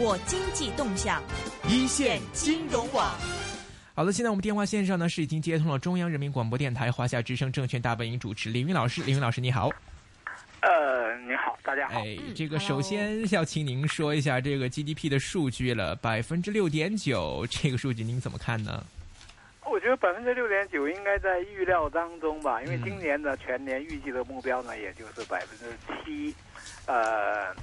握经济动向，一线金融网。好的，现在我们电话线上呢是已经接通了中央人民广播电台华夏之声证券大本营主持李云老师，李云老师你好。呃，你好，大家好。哎，这个首先要请您说一下这个 GDP 的数据了，百分之六点九，这个数据您怎么看呢？我觉得百分之六点九应该在预料当中吧，因为今年的全年预计的目标呢，也就是百分之七，呃。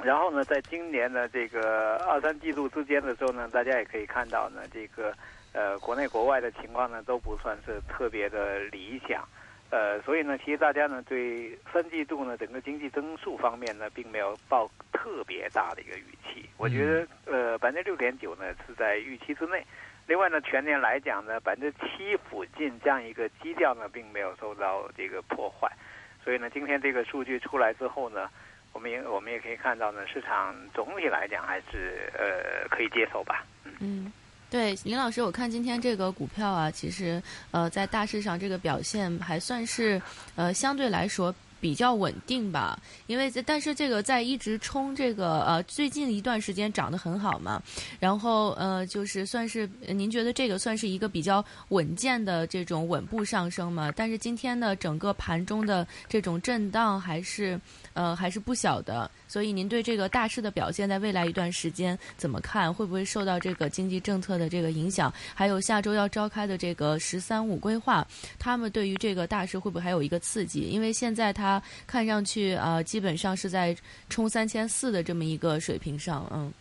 然后呢，在今年的这个二三季度之间的时候呢，大家也可以看到呢，这个呃国内国外的情况呢都不算是特别的理想，呃，所以呢，其实大家呢对三季度呢整个经济增速方面呢并没有抱特别大的一个预期。我觉得呃百分之六点九呢是在预期之内。另外呢，全年来讲呢，百分之七附近这样一个基调呢并没有受到这个破坏。所以呢，今天这个数据出来之后呢。我们也我们也可以看到呢，市场总体来讲还是呃可以接受吧。嗯，对，林老师，我看今天这个股票啊，其实呃在大市上这个表现还算是呃相对来说。比较稳定吧，因为但是这个在一直冲这个呃最近一段时间涨得很好嘛，然后呃就是算是您觉得这个算是一个比较稳健的这种稳步上升嘛？但是今天呢，整个盘中的这种震荡还是呃还是不小的，所以您对这个大势的表现在未来一段时间怎么看？会不会受到这个经济政策的这个影响？还有下周要召开的这个“十三五”规划，他们对于这个大势会不会还有一个刺激？因为现在它。看上去啊，基本上是在冲三千四的这么一个水平上，嗯。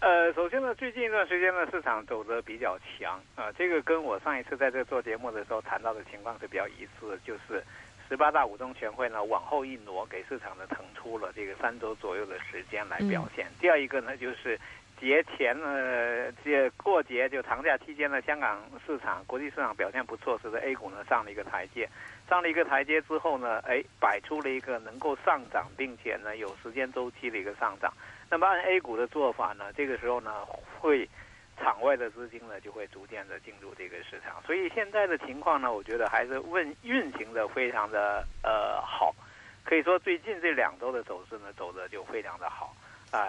呃，首先呢，最近一段时间呢，市场走得比较强啊，这个跟我上一次在这做节目的时候谈到的情况是比较一致，就是十八大五中全会呢往后一挪，给市场呢腾出了这个三周左右的时间来表现。第二一个呢，就是节前呢，这过节就长假期间呢，香港市场、国际市场表现不错，使得 A 股呢上了一个台阶。上了一个台阶之后呢，哎，摆出了一个能够上涨，并且呢有时间周期的一个上涨。那么按 A 股的做法呢，这个时候呢会场外的资金呢就会逐渐的进入这个市场。所以现在的情况呢，我觉得还是运运行的非常的呃好。可以说最近这两周的走势呢走的就非常的好。啊，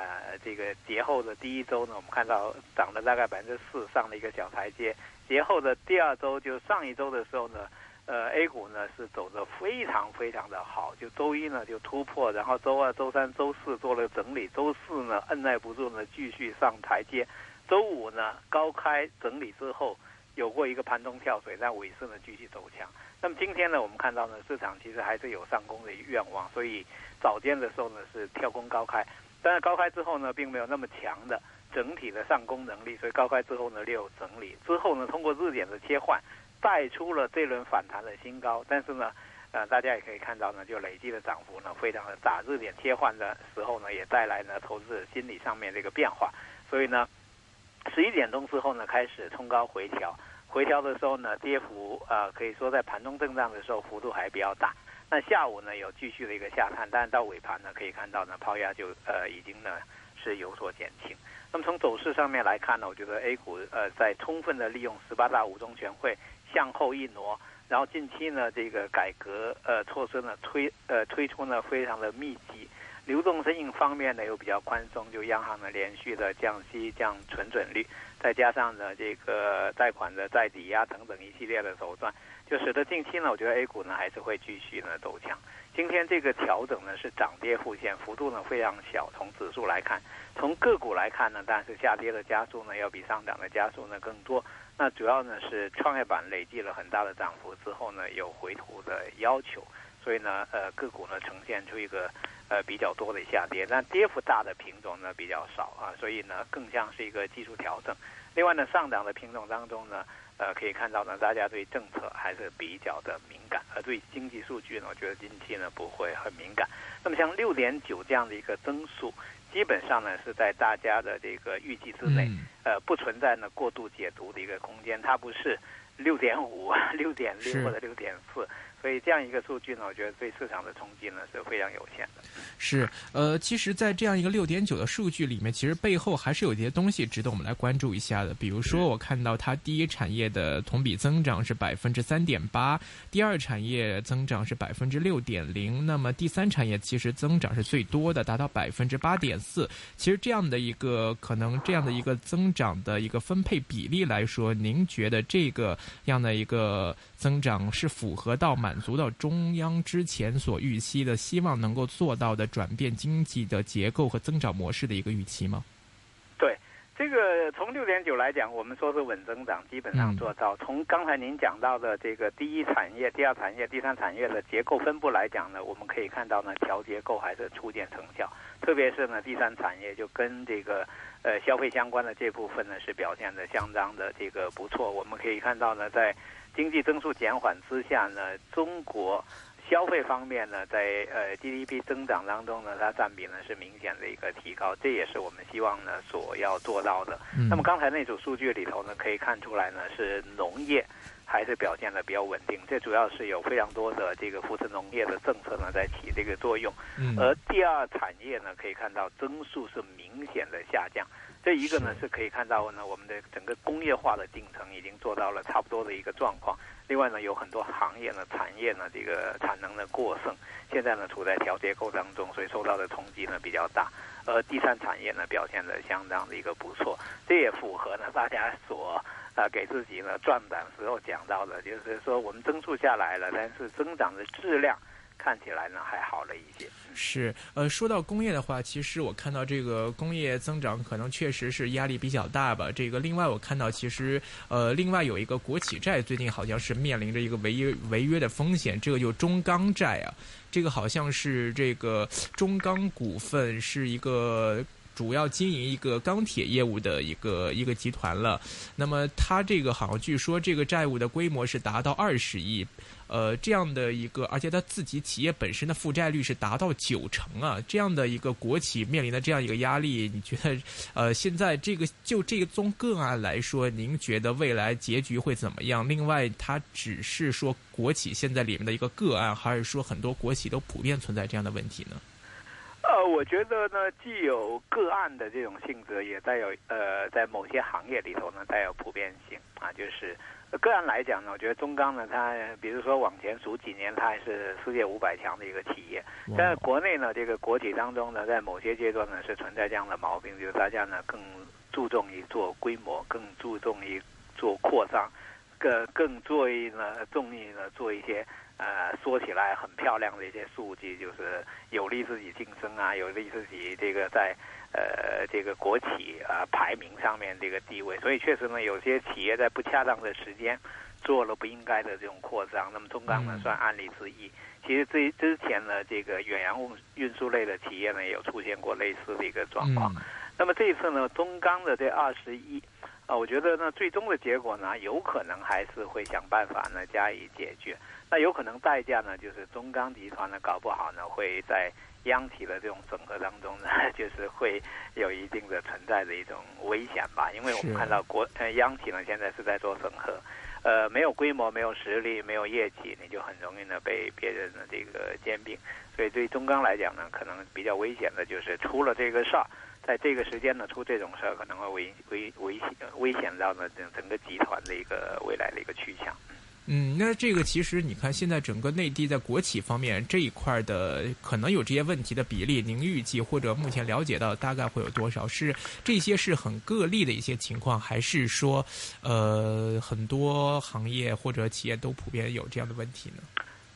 这个节后的第一周呢，我们看到涨了大概百分之四，上了一个小台阶。节后的第二周，就上一周的时候呢。呃，A 股呢是走的非常非常的好，就周一呢就突破，然后周二、周三、周四做了整理，周四呢按耐不住呢继续上台阶，周五呢高开整理之后有过一个盘中跳水，但尾市呢继续走强。那么今天呢，我们看到呢市场其实还是有上攻的愿望，所以早间的时候呢是跳空高开，但是高开之后呢并没有那么强的整体的上攻能力，所以高开之后呢略有整理，之后呢通过日点的切换。带出了这轮反弹的新高，但是呢，呃，大家也可以看到呢，就累计的涨幅呢非常的大，日点切换的时候呢，也带来呢投资者心理上面的一个变化。所以呢，十一点钟之后呢，开始冲高回调，回调的时候呢，跌幅啊，可以说在盘中震荡的时候幅度还比较大。那下午呢，有继续的一个下探，但是到尾盘呢，可以看到呢，抛压就呃已经呢是有所减轻。那么从走势上面来看呢，我觉得 A 股呃在充分的利用十八大五中全会。向后一挪，然后近期呢，这个改革呃措施呢推呃推出呢非常的密集，流动性方面呢又比较宽松，就央行呢连续的降息降存准率，再加上呢这个贷款的再抵押等等一系列的手段，就使得近期呢我觉得 A 股呢还是会继续呢走强。今天这个调整呢是涨跌互现，幅度呢非常小。从指数来看，从个股来看呢，但是下跌的加速呢要比上涨的加速呢更多。那主要呢是创业板累计了很大的涨幅之后呢，有回吐的要求，所以呢，呃，个股呢呈现出一个呃比较多的下跌，但跌幅大的品种呢比较少啊，所以呢更像是一个技术调整。另外呢，上涨的品种当中呢，呃，可以看到呢，大家对政策还是比较的敏感，而对经济数据呢，我觉得近期呢不会很敏感。那么像六点九这样的一个增速。基本上呢是在大家的这个预计之内，呃，不存在呢过度解读的一个空间。它不是六点五、六点六或者六点四，所以这样一个数据呢，我觉得对市场的冲击呢是非常有限的。是，呃，其实，在这样一个六点九的数据里面，其实背后还是有一些东西值得我们来关注一下的。比如说，我看到它第一产业的同比增长是百分之三点八，第二产业增长是百分之六点零，那么第三产业其实增长是最多的，达到百分之八点四。其实这样的一个可能，这样的一个增长的一个分配比例来说，您觉得这个样的一个增长是符合到满足到中央之前所预期的，希望能够做到的？转变经济的结构和增长模式的一个预期吗？对，这个从六点九来讲，我们说是稳增长，基本上做到。从刚才您讲到的这个第一产业、第二产业、第三产业的结构分布来讲呢，我们可以看到呢，调结构还是初见成效。特别是呢，第三产业就跟这个呃消费相关的这部分呢，是表现的相当的这个不错。我们可以看到呢，在经济增速减缓之下呢，中国。消费方面呢，在呃 GDP 增长当中呢，它占比呢是明显的一个提高，这也是我们希望呢所要做到的。那么刚才那组数据里头呢，可以看出来呢是农业还是表现的比较稳定，这主要是有非常多的这个扶持农业的政策呢在起这个作用。而第二产业呢，可以看到增速是明显的下降。这一个呢是可以看到呢，我们的整个工业化的进程已经做到了差不多的一个状况。另外呢，有很多行业呢、产业呢，这个产能的过剩，现在呢处在调结构当中，所以受到的冲击呢比较大。而第三产业呢表现的相当的一个不错，这也符合呢大家所啊给自己呢转板时候讲到的，就是说我们增速下来了，但是增长的质量。看起来呢还好了一些。是，呃，说到工业的话，其实我看到这个工业增长可能确实是压力比较大吧。这个另外我看到其实，呃，另外有一个国企债最近好像是面临着一个违约违约的风险，这个就中钢债啊，这个好像是这个中钢股份是一个。主要经营一个钢铁业务的一个一个集团了，那么它这个好像据说这个债务的规模是达到二十亿，呃，这样的一个，而且它自己企业本身的负债率是达到九成啊，这样的一个国企面临的这样一个压力，你觉得，呃，现在这个就这个宗个案来说，您觉得未来结局会怎么样？另外，它只是说国企现在里面的一个个案，还是说很多国企都普遍存在这样的问题呢？呃，我觉得呢，既有个案的这种性质，也带有呃，在某些行业里头呢，带有普遍性啊。就是个案来讲呢，我觉得中钢呢，它比如说往前数几年，它还是世界五百强的一个企业。但是国内呢，这个国企当中呢，在某些阶段呢，是存在这样的毛病，就是大家呢更注重于做规模，更注重于做扩张，更更注意呢，重意呢做一些。呃，说起来很漂亮的一些数据，就是有利自己晋升啊，有利自己这个在呃这个国企啊排名上面这个地位。所以确实呢，有些企业在不恰当的时间做了不应该的这种扩张。那么中钢呢，算案例之一。其实这之前呢，这个远洋运运输类的企业呢，也有出现过类似的一个状况。那么这一次呢，中钢的这二十一啊，我觉得呢，最终的结果呢，有可能还是会想办法呢加以解决。那有可能代价呢，就是中钢集团呢搞不好呢会在央企的这种整合当中呢，就是会有一定的存在的一种危险吧。因为我们看到国呃央企呢现在是在做整合，呃没有规模、没有实力、没有业绩，你就很容易呢被别人的这个兼并。所以对中钢来讲呢，可能比较危险的就是出了这个事儿，在这个时间呢出这种事儿，可能会危危危险危险到呢整整个集团的一个未来的一个去向。嗯，那这个其实你看，现在整个内地在国企方面这一块的可能有这些问题的比例，您预计或者目前了解到大概会有多少？是这些是很个例的一些情况，还是说，呃，很多行业或者企业都普遍有这样的问题呢？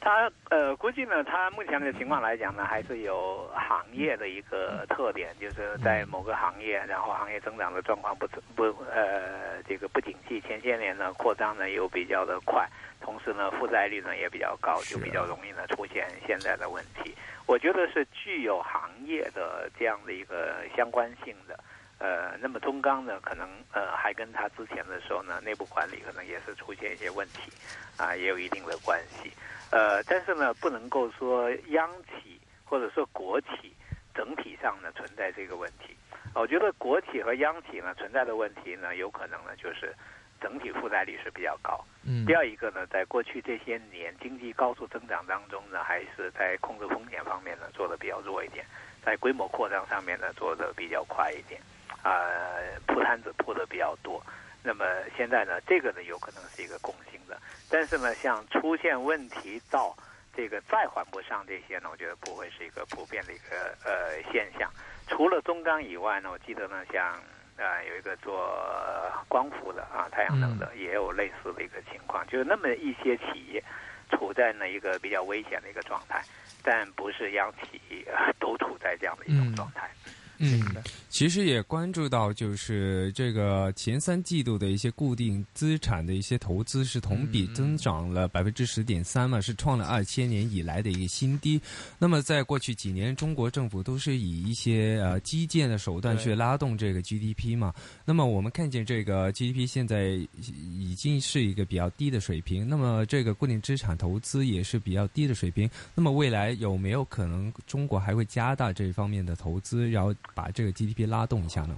它呃，估计呢，它目前的情况来讲呢，还是有行业的一个特点，就是在某个行业，然后行业增长的状况不不呃，这个不景气，前些年呢扩张呢又比较的快，同时呢负债率呢也比较高，就比较容易呢出现现在的问题。我觉得是具有行业的这样的一个相关性的。呃，那么中钢呢，可能呃还跟它之前的时候呢，内部管理可能也是出现一些问题，啊，也有一定的关系。呃，但是呢，不能够说央企或者说国企整体上呢存在这个问题。我觉得国企和央企呢存在的问题呢，有可能呢就是整体负债率是比较高。嗯第二一个呢，在过去这些年经济高速增长当中呢，还是在控制风险方面呢做的比较弱一点，在规模扩张上面呢做的比较快一点，啊、铺摊子铺的比较多。那么现在呢，这个呢有可能是一个共性的，但是呢，像出现问题到这个再还不上这些呢，我觉得不会是一个普遍的一个呃现象。除了中钢以外呢，我记得呢，像呃有一个做光伏的啊，太阳能的，也有类似的一个情况，就是那么一些企业处在呢一个比较危险的一个状态，但不是央企、呃、都处在这样的一种状态。嗯，其实也关注到，就是这个前三季度的一些固定资产的一些投资是同比增长了百分之十点三嘛，是创了二千年以来的一个新低。那么在过去几年，中国政府都是以一些呃基建的手段去拉动这个 GDP 嘛。那么我们看见这个 GDP 现在已经是一个比较低的水平，那么这个固定资产投资也是比较低的水平。那么未来有没有可能中国还会加大这方面的投资，然后把这个 GDP 拉动一下呢？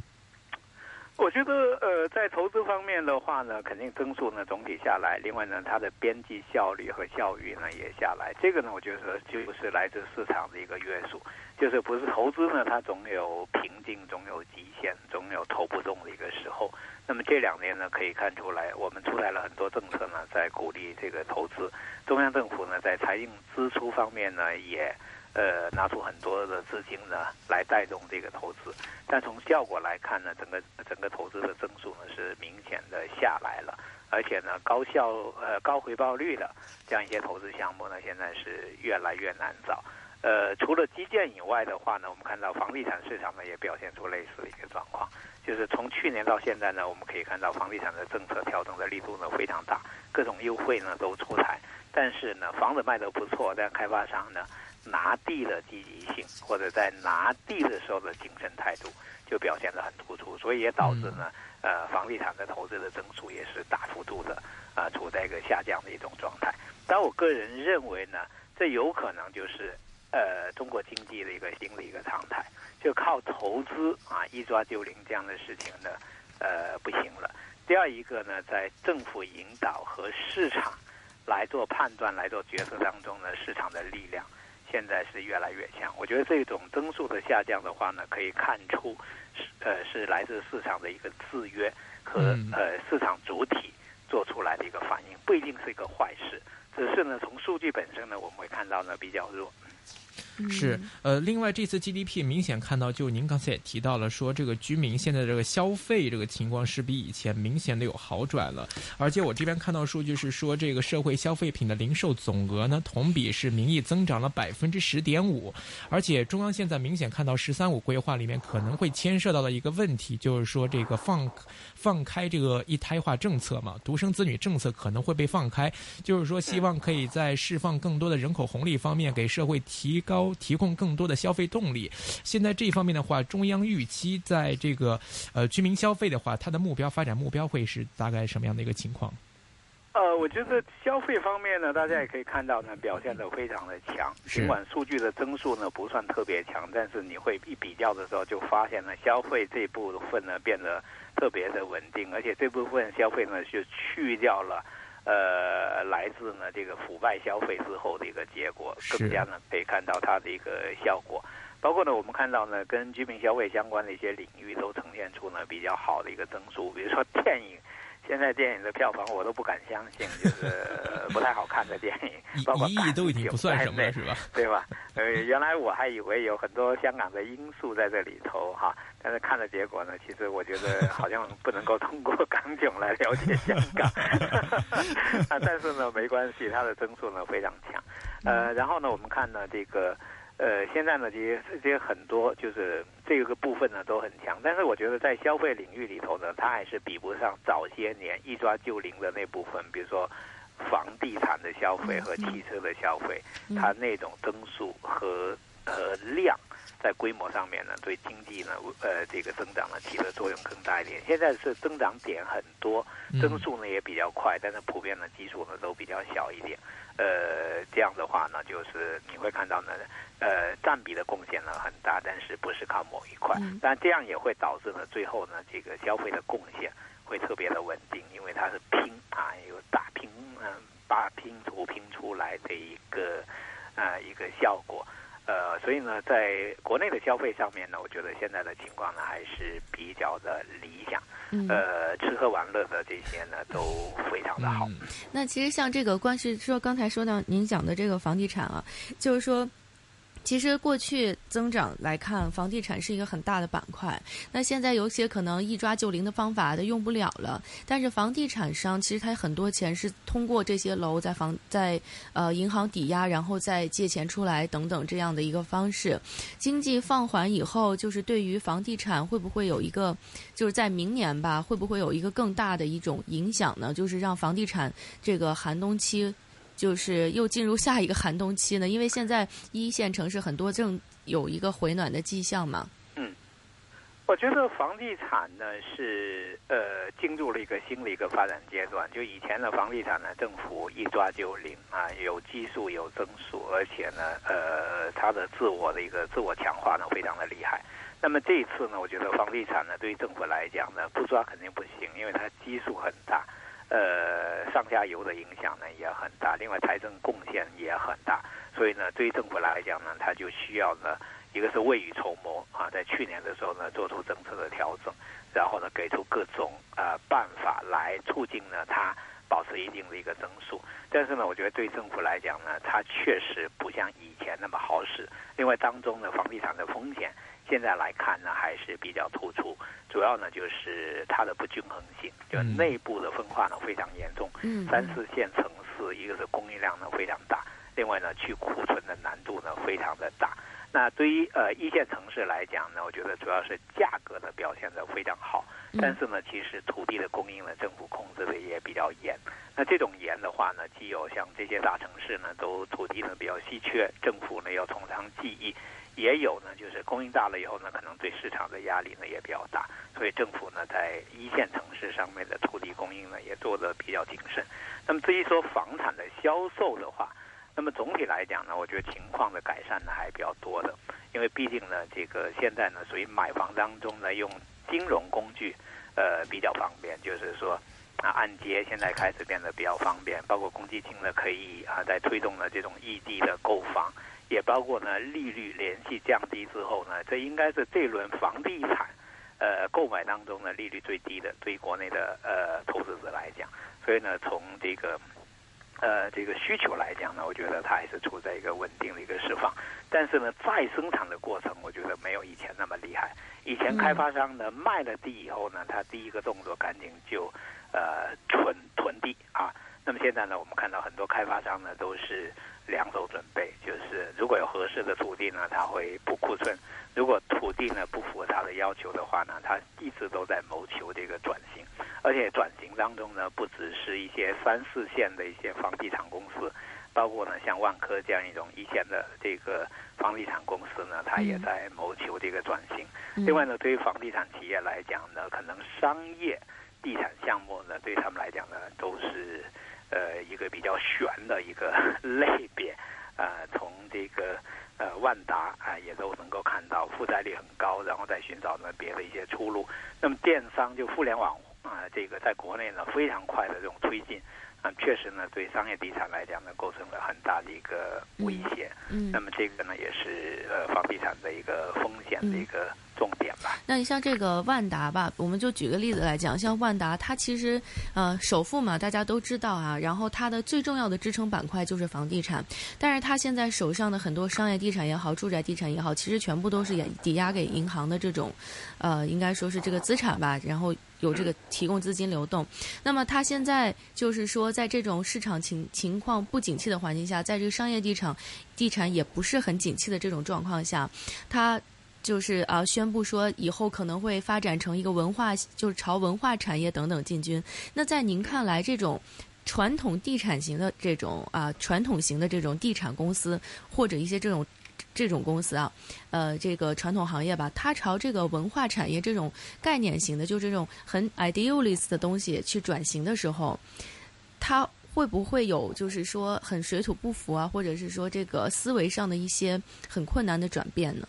我觉得，呃，在投资方面的话呢，肯定增速呢总体下来，另外呢，它的边际效率和效率呢也下来。这个呢，我觉得就是来自市场的一个约束，就是不是投资呢，它总有瓶颈，总有极限，总有投不动的一个时候。那么这两年呢，可以看出来，我们出台了很多政策呢，在鼓励这个投资。中央政府呢，在财政支出方面呢，也。呃，拿出很多的资金呢，来带动这个投资，但从效果来看呢，整个整个投资的增速呢是明显的下来了，而且呢，高效呃高回报率的这样一些投资项目呢，现在是越来越难找。呃，除了基建以外的话呢，我们看到房地产市场呢也表现出类似的一个状况，就是从去年到现在呢，我们可以看到房地产的政策调整的力度呢非常大，各种优惠呢都出台，但是呢，房子卖得不错，但开发商呢。拿地的积极性，或者在拿地的时候的谨慎态度，就表现得很突出，所以也导致呢，呃，房地产的投资的增速也是大幅度的啊、呃，处在一个下降的一种状态。但我个人认为呢，这有可能就是呃中国经济的一个新的一个常态，就靠投资啊一抓就灵这样的事情呢，呃不行了。第二一个呢，在政府引导和市场来做判断、来做决策当中呢，市场的力量。现在是越来越强，我觉得这种增速的下降的话呢，可以看出是，呃，是来自市场的一个制约和呃市场主体做出来的一个反应，不一定是一个坏事，只是呢从数据本身呢，我们会看到呢比较弱。是，呃，另外这次 GDP 明显看到，就您刚才也提到了，说这个居民现在这个消费这个情况是比以前明显的有好转了，而且我这边看到数据是说，这个社会消费品的零售总额呢，同比是名义增长了百分之十点五，而且中央现在明显看到“十三五”规划里面可能会牵涉到的一个问题，就是说这个放放开这个一胎化政策嘛，独生子女政策可能会被放开，就是说希望可以在释放更多的人口红利方面给社会提高。提供更多的消费动力。现在这一方面的话，中央预期在这个呃居民消费的话，它的目标发展目标会是大概什么样的一个情况？呃，我觉得消费方面呢，大家也可以看到呢，表现的非常的强。尽管数据的增速呢不算特别强，但是你会一比较的时候，就发现呢，消费这部分呢变得特别的稳定，而且这部分消费呢是去掉了。呃，来自呢这个腐败消费之后的一个结果，更加呢可以看到它的一个效果。包括呢，我们看到呢，跟居民消费相关的一些领域都呈现出呢比较好的一个增速。比如说电影，现在电影的票房我都不敢相信，就是不太好看的电影，包括一亿都已经不算什么了，是吧？对吧？呃，原来我还以为有很多香港的因素在这里头哈。但是看了结果呢，其实我觉得好像不能够通过港囧来了解香港，啊，但是呢没关系，它的增速呢非常强，呃，然后呢我们看呢这个，呃，现在呢这些这些很多就是这个部分呢都很强，但是我觉得在消费领域里头呢，它还是比不上早些年一抓就灵的那部分，比如说房地产的消费和汽车的消费，它那种增速和和量。在规模上面呢，对经济呢，呃，这个增长呢起的作用更大一点。现在是增长点很多，增速呢也比较快，但是普遍的基数呢都比较小一点。呃，这样的话呢，就是你会看到呢，呃，占比的贡献呢很大，但是不是靠某一块。但这样也会导致呢，最后呢，这个消费的贡献。会特别的稳定，因为它是拼啊，有打拼，嗯，把拼图拼出来的一个呃一个效果。呃，所以呢，在国内的消费上面呢，我觉得现在的情况呢还是比较的理想。嗯呃，吃喝玩乐的这些呢都非常的好。嗯那其实像这个，关系说刚才说到您讲的这个房地产啊，就是说。其实过去增长来看，房地产是一个很大的板块。那现在有些可能一抓就灵的方法都用不了了，但是房地产商其实他很多钱是通过这些楼在房在呃银行抵押，然后再借钱出来等等这样的一个方式。经济放缓以后，就是对于房地产会不会有一个，就是在明年吧，会不会有一个更大的一种影响呢？就是让房地产这个寒冬期，就是又进入下一个寒冬期呢？因为现在一线城市很多正有一个回暖的迹象嘛。嗯我觉得房地产呢是呃进入了一个新的一个发展阶段。就以前的房地产呢，政府一抓就灵啊，有基数有增速，而且呢呃它的自我的一个自我强化呢非常的厉害。那么这一次呢，我觉得房地产呢对于政府来讲呢不抓肯定不行，因为它基数很大，呃上下游的影响呢也很大，另外财政贡献也很大，所以呢对于政府来讲呢，它就需要呢。一个是未雨绸缪啊，在去年的时候呢，做出政策的调整，然后呢，给出各种呃办法来促进呢它保持一定的一个增速。但是呢，我觉得对政府来讲呢，它确实不像以前那么好使。另外，当中呢，房地产的风险现在来看呢，还是比较突出。主要呢，就是它的不均衡性，就内部的分化呢非常严重。嗯三四线城市，一个是供应量呢非常大，另外呢，去库存的难度呢非常的大。那对于呃一线城市来讲呢，我觉得主要是价格的表现的非常好，但是呢，其实土地的供应呢，政府控制的也比较严。那这种严的话呢，既有像这些大城市呢，都土地呢比较稀缺，政府呢要从长计议，也有呢就是供应大了以后呢，可能对市场的压力呢也比较大，所以政府呢在一线城市上面的土地供应呢也做的比较谨慎。那么至于说房产的销售的话，那么总体来讲呢，我觉得情况的改善呢还比较多的，因为毕竟呢，这个现在呢属于买房当中呢用金融工具，呃比较方便，就是说啊按揭现在开始变得比较方便，包括公积金呢可以啊在推动了这种异地的购房，也包括呢利率连续降低之后呢，这应该是这轮房地产呃购买当中呢利率最低的，对于国内的呃投资者来讲，所以呢从这个。呃，这个需求来讲呢，我觉得它还是处在一个稳定的一个释放，但是呢，再生产的过程，我觉得没有以前那么厉害。以前开发商呢卖了地以后呢，他第一个动作赶紧就呃囤囤地啊。那么现在呢，我们看到很多开发商呢都是两手准备，就是如果有合适的土地呢，他会补库存；如果土地呢不符合他的要求的话呢，他一直都在谋求这个转型。而且转型当中呢，不只是一些三四线的一些房地产公司，包括呢像万科这样一种一线的这个房地产公司呢，它也在谋求这个转型。另外呢，对于房地产企业来讲呢，可能商业地产项目呢，对他们来讲呢，都是呃一个比较悬的一个 类别。呃，从这个呃万达啊、也都能够看到负债率很高，然后再寻找呢别的一些出路。那么电商就互联网。啊，这个在国内呢非常快的这种推进，啊，确实呢对商业地产来讲呢构成了很大的一个威胁。嗯，那么这个呢也是呃房地产的一个风险的一个。那你像这个万达吧，我们就举个例子来讲，像万达，它其实呃首富嘛，大家都知道啊，然后它的最重要的支撑板块就是房地产，但是它现在手上的很多商业地产也好，住宅地产也好，其实全部都是也抵押给银行的这种，呃，应该说是这个资产吧，然后。有这个提供资金流动，那么它现在就是说，在这种市场情情况不景气的环境下，在这个商业地产地产也不是很景气的这种状况下，它就是啊宣布说以后可能会发展成一个文化，就是朝文化产业等等进军。那在您看来，这种传统地产型的这种啊传统型的这种地产公司，或者一些这种。这种公司啊，呃，这个传统行业吧，它朝这个文化产业这种概念型的，就这种很 idealist 的东西去转型的时候，它会不会有就是说很水土不服啊，或者是说这个思维上的一些很困难的转变呢？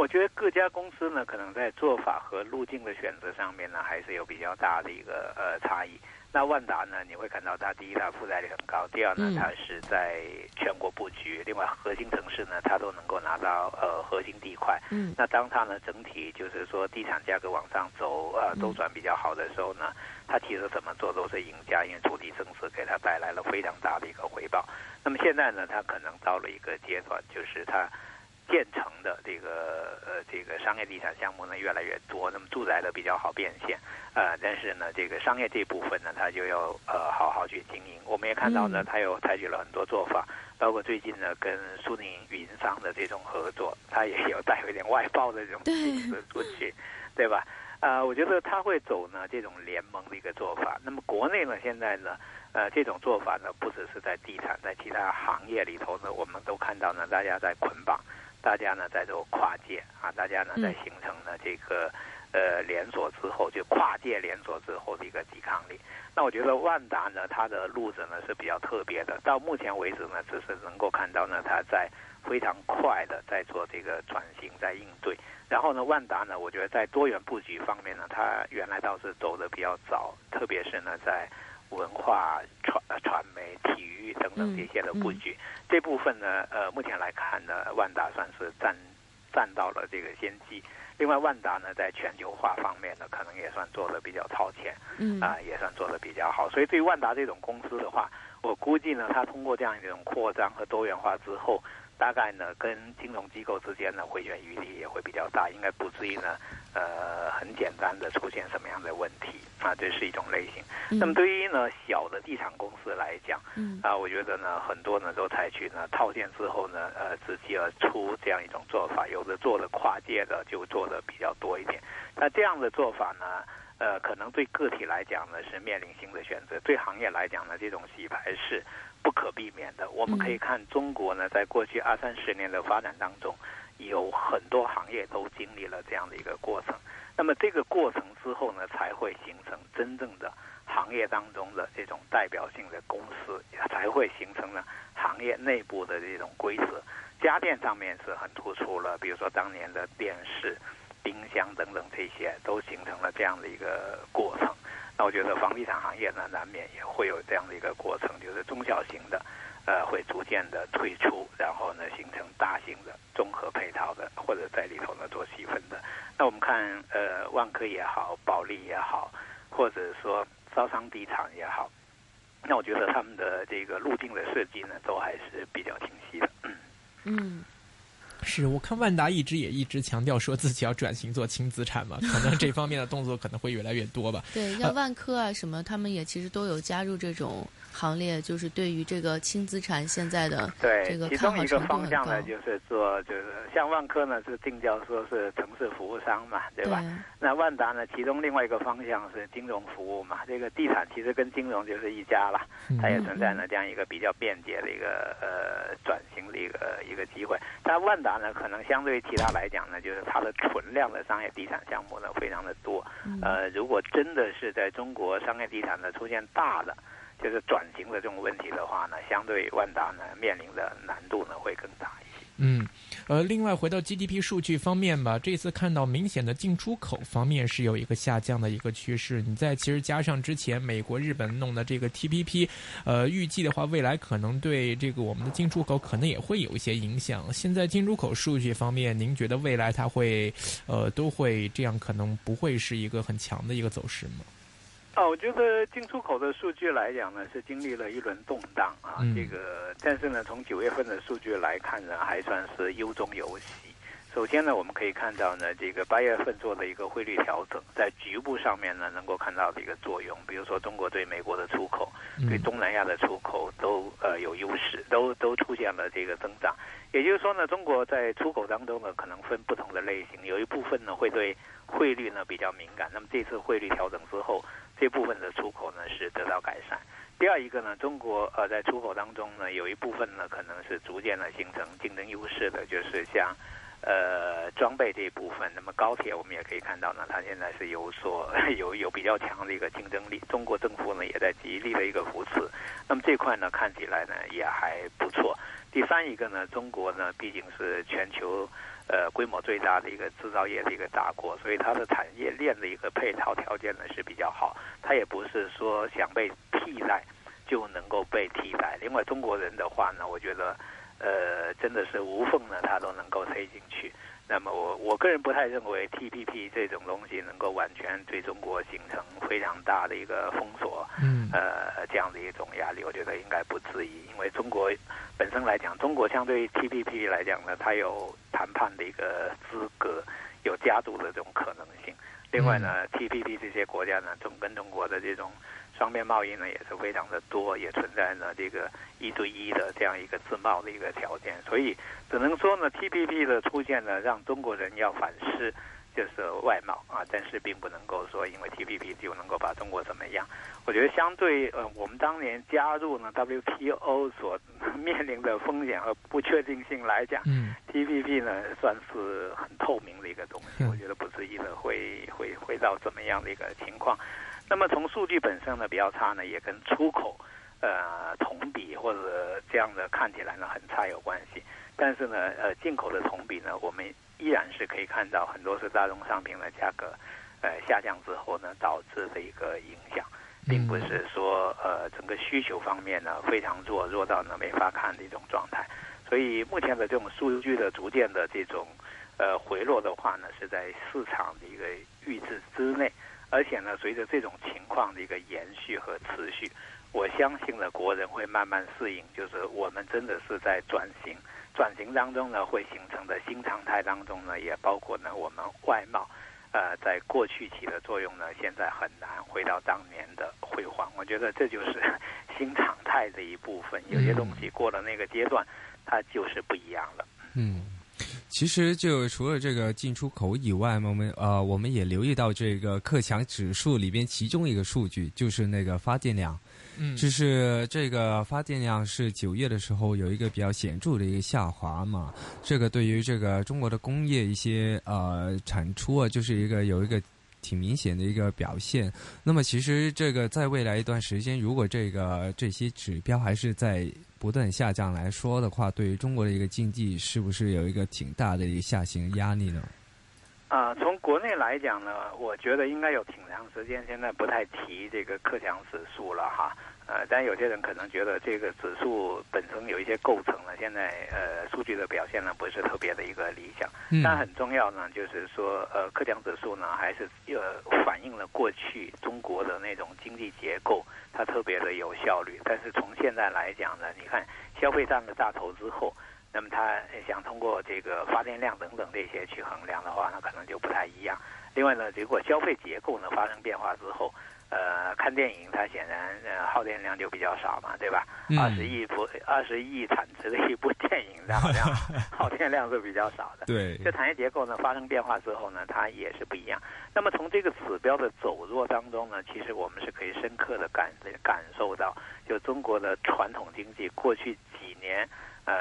我觉得各家公司呢，可能在做法和路径的选择上面呢，还是有比较大的一个呃差异。那万达呢，你会看到它第一，它负债率很高；第二呢，它是在全国布局，另外核心城市呢，它都能够拿到呃核心地块。嗯，那当它呢整体就是说地产价格往上走，呃周转比较好的时候呢，它其实怎么做都是赢家，因为土地增值给它带来了非常大的一个回报。那么现在呢，它可能到了一个阶段，就是它。建成的这个呃这个商业地产项目呢越来越多，那么住宅的比较好变现，呃，但是呢这个商业这部分呢，它就要呃好好去经营。我们也看到呢，它有采取了很多做法，包括最近呢跟苏宁云商的这种合作，它也有带有一点外包的这种形式出去，对吧？呃，我觉得它会走呢这种联盟的一个做法。那么国内呢现在呢，呃这种做法呢不只是在地产，在其他行业里头呢，我们都看到呢大家在捆绑。大家呢在做跨界啊，大家呢在形成了这个呃连锁之后，就跨界连锁之后的一个抵抗力。那我觉得万达呢，它的路子呢是比较特别的。到目前为止呢，只是能够看到呢，它在非常快的在做这个转型，在应对。然后呢，万达呢，我觉得在多元布局方面呢，它原来倒是走的比较早，特别是呢在。文化传传媒、体育等等这些的布局，这部分呢，呃，目前来看呢，万达算是占占到了这个先机。另外，万达呢，在全球化方面呢，可能也算做的比较超前，嗯啊，也算做的比较好。所以，对于万达这种公司的话，我估计呢，它通过这样一种扩张和多元化之后。大概呢，跟金融机构之间呢，回旋余地也会比较大，应该不至于呢，呃，很简单的出现什么样的问题啊？这是一种类型。那么对于呢小的地产公司来讲，啊，我觉得呢，很多呢都采取呢套现之后呢，呃，直接而出这样一种做法，有的做的跨界的就做的比较多一点。那这样的做法呢，呃，可能对个体来讲呢是面临新的选择，对行业来讲呢，这种洗牌是。不可避免的，我们可以看中国呢，在过去二三十年的发展当中，有很多行业都经历了这样的一个过程。那么这个过程之后呢，才会形成真正的行业当中的这种代表性的公司，才会形成了行业内部的这种规则。家电上面是很突出了，比如说当年的电视、冰箱等等这些，都形成了这样的一个过程。那我觉得房地产行业呢，难免也会有这样的一个过程，就是中小型的，呃，会逐渐的退出，然后呢，形成大型的综合配套的，或者在里头呢做细分的。那我们看，呃，万科也好，保利也好，或者说招商地产也好，那我觉得他们的这个路径的设计呢，都还是比较清晰的。嗯。是我看万达一直也一直强调说自己要转型做轻资产嘛，可能这方面的动作可能会越来越多吧。对，像万科啊什么，他们也其实都有加入这种行列，就是对于这个轻资产现在的这个其中一个方向呢，就是做就是像万科呢是定调说是城市服务商嘛，对吧？那万达呢，其中另外一个方向是金融服务嘛，这个地产其实跟金融就是一家了，它也存在呢这样一个比较便捷的一个呃转型的一个一个机会。但万达呢，可能相对于其他来讲呢，就是它的存量的商业地产项目呢非常的多。呃，如果真的是在中国商业地产呢出现大的就是转型的这种问题的话呢，相对万达呢面临的难度呢会更大一些。嗯。呃，另外回到 GDP 数据方面吧，这次看到明显的进出口方面是有一个下降的一个趋势。你再其实加上之前美国、日本弄的这个 TPP，呃，预计的话未来可能对这个我们的进出口可能也会有一些影响。现在进出口数据方面，您觉得未来它会呃都会这样，可能不会是一个很强的一个走势吗？啊，我觉得进出口的数据来讲呢，是经历了一轮动荡啊。这个，但是呢，从九月份的数据来看呢，还算是优中有喜。首先呢，我们可以看到呢，这个八月份做的一个汇率调整，在局部上面呢，能够看到的一个作用。比如说，中国对美国的出口，对东南亚的出口都呃有优势，都都出现了这个增长。也就是说呢，中国在出口当中呢，可能分不同的类型，有一部分呢会对汇率呢比较敏感。那么这次汇率调整之后，这部分的出口呢是得到改善。第二一个呢，中国呃在出口当中呢有一部分呢可能是逐渐的形成竞争优势的，就是像呃装备这一部分。那么高铁我们也可以看到呢，它现在是有所 有有比较强的一个竞争力。中国政府呢也在极力的一个扶持。那么这块呢看起来呢也还不错。第三一个呢，中国呢毕竟是全球。呃规模最大的一个制造业的一个大国，所以它的产业链的一个配套条件呢是比较好。它也不是说想被替代就能够被替代。另外，中国人的话呢，我觉得呃真的是无缝呢，它都能够塞进去。那么我我个人不太认为 T P P 这种东西能够完全对中国形成非常大的一个封锁，嗯，呃，这样的一种压力，我觉得应该不至于，因为中国本身来讲，中国相对于 T P P 来讲呢，它有谈判的一个资格，有加入的这种可能性。另外呢，T P P 这些国家呢，总跟中国的这种。双边贸易呢也是非常的多，也存在呢这个一对一的这样一个自贸的一个条件，所以只能说呢 T P P 的出现呢，让中国人要反思就是外贸啊，但是并不能够说因为 T P P 就能够把中国怎么样。我觉得相对呃我们当年加入呢 W T O 所面临的风险和不确定性来讲，嗯，T P P 呢算是很透明的一个东西，我觉得不至于的会会会到怎么样的一个情况。那么从数据本身呢比较差呢，也跟出口，呃同比或者这样的看起来呢很差有关系。但是呢，呃进口的同比呢，我们依然是可以看到很多是大宗商品的价格，呃下降之后呢导致的一个影响，并不是说呃整个需求方面呢非常弱，弱到呢没法看的一种状态。所以目前的这种数据的逐渐的这种呃回落的话呢，是在市场的一个预知之内。而且呢，随着这种情况的一个延续和持续，我相信呢，国人会慢慢适应，就是我们真的是在转型，转型当中呢，会形成的新常态当中呢，也包括呢，我们外贸，呃，在过去起的作用呢，现在很难回到当年的辉煌。我觉得这就是 新常态的一部分。有些东西过了那个阶段，它就是不一样了。嗯。其实就除了这个进出口以外嘛，我们呃我们也留意到这个克强指数里边其中一个数据就是那个发电量，嗯，就是这个发电量是九月的时候有一个比较显著的一个下滑嘛，这个对于这个中国的工业一些呃产出啊，就是一个有一个。挺明显的一个表现。那么，其实这个在未来一段时间，如果这个这些指标还是在不断下降来说的话，对于中国的一个经济，是不是有一个挺大的一个下行压力呢？啊，从国内来讲呢，我觉得应该有挺长时间，现在不太提这个克强指数了哈。呃，但有些人可能觉得这个指数本身有一些构成了，现在呃数据的表现呢不是特别的一个理想。但很重要呢，就是说呃克强指数呢还是呃反映了过去中国的那种经济结构，它特别的有效率。但是从现在来讲呢，你看消费占了大头之后，那么它想通过这个发电量等等这些去衡量的话，那可能就不太一样。另外呢，如果消费结构呢发生变化之后，呃，看电影它显然呃耗电量就比较少嘛，对吧？二十亿部二十亿产值的一部电影，它好像耗电量是比较少的。对，这产业结构呢发生变化之后呢，它也是不一样。那么从这个指标的走弱当中呢，其实我们是可以深刻的感感受到，就中国的传统经济过去几年，呃，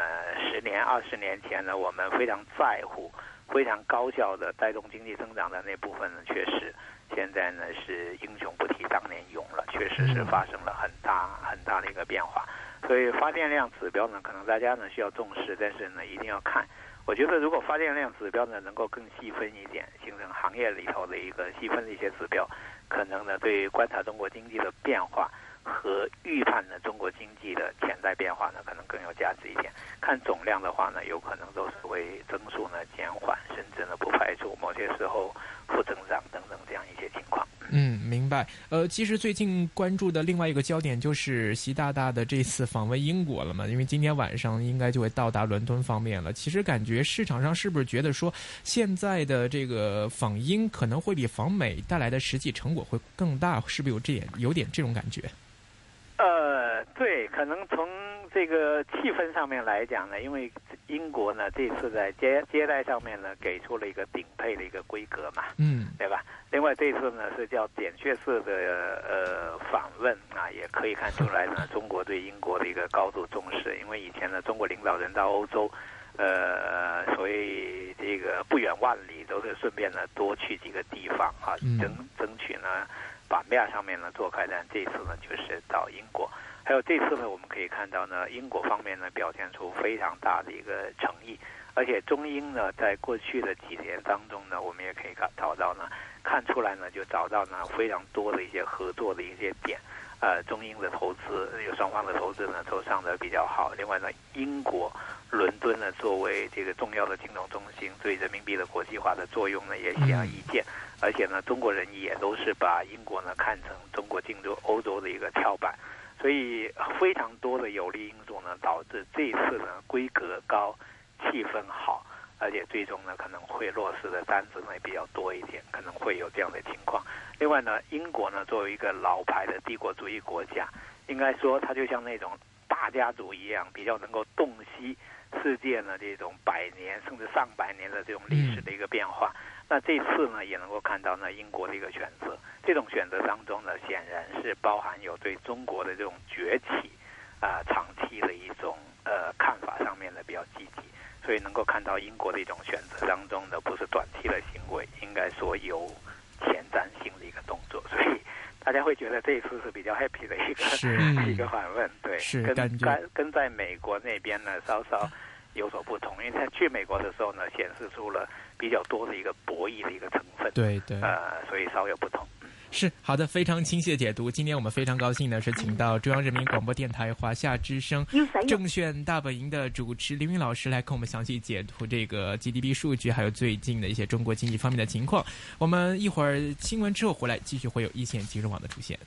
十年、二十年前呢，我们非常在乎、非常高效的带动经济增长的那部分呢，确实。现在呢是英雄不提当年勇了，确实是发生了很大很大的一个变化。所以发电量指标呢，可能大家呢需要重视，但是呢一定要看。我觉得如果发电量指标呢能够更细分一点，形成行业里头的一个细分的一些指标，可能呢对观察中国经济的变化和预判呢中国经济的潜在变化呢，可能更有价值一点。看总量的话呢，有可能都是为增速呢减缓，甚至呢不排除某些时候负增长等等这样一些情况。嗯，明白。呃，其实最近关注的另外一个焦点就是习大大的这次访问英国了嘛，因为今天晚上应该就会到达伦敦方面了。其实感觉市场上是不是觉得说现在的这个访英可能会比访美带来的实际成果会更大？是不是有这点有点这种感觉？呃，对，可能从。这个气氛上面来讲呢，因为英国呢这次在接接待上面呢给出了一个顶配的一个规格嘛，嗯，对吧？另外这次呢是叫点穴式的呃访问啊，也可以看出来呢中国对英国的一个高度重视。因为以前呢中国领导人到欧洲，呃，所以这个不远万里都是顺便呢多去几个地方哈，争争取呢版面上面呢做开展。这次呢就是到英国，还有这次呢我们可以看到呢，英国方面呢表现出非常大的一个诚意，而且中英呢在过去的几年当中呢，我们也可以看找到呢，看出来呢就找到呢非常多的一些合作的一些点。呃，中英的投资有双方的投资呢都上的比较好。另外呢，英国伦敦呢作为这个重要的金融中心，对人民币的国际化的作用呢也显而易见。而且呢，中国人也都是把英国呢看成中国进入欧洲的一个跳板。所以非常多的有利因素呢，导致这一次呢规格高，气氛好。而且最终呢，可能会落实的单子呢比较多一点，可能会有这样的情况。另外呢，英国呢作为一个老牌的帝国主义国家，应该说它就像那种大家族一样，比较能够洞悉世界呢这种百年甚至上百年的这种历史的一个变化。那这次呢也能够看到呢英国的一个选择，这种选择当中呢显然是包含有对中国的这种崛起啊长期的一种呃看法上面的比较积极。所以能够看到英国的一种选择当中的不是短期的行为，应该说有前瞻性的一个动作，所以大家会觉得这一次是比较 happy 的一个 一个访问，对，跟跟跟在美国那边呢稍稍有所不同，因为他去美国的时候呢显示出了比较多的一个博弈的一个成分，对对，呃，所以稍有不同。是好的，非常清晰的解读。今天我们非常高兴的是，请到中央人民广播电台华夏之声证券大本营的主持林云老师来跟我们详细解读这个 GDP 数据，还有最近的一些中国经济方面的情况。我们一会儿新闻之后回来，继续会有一线金融网的出现。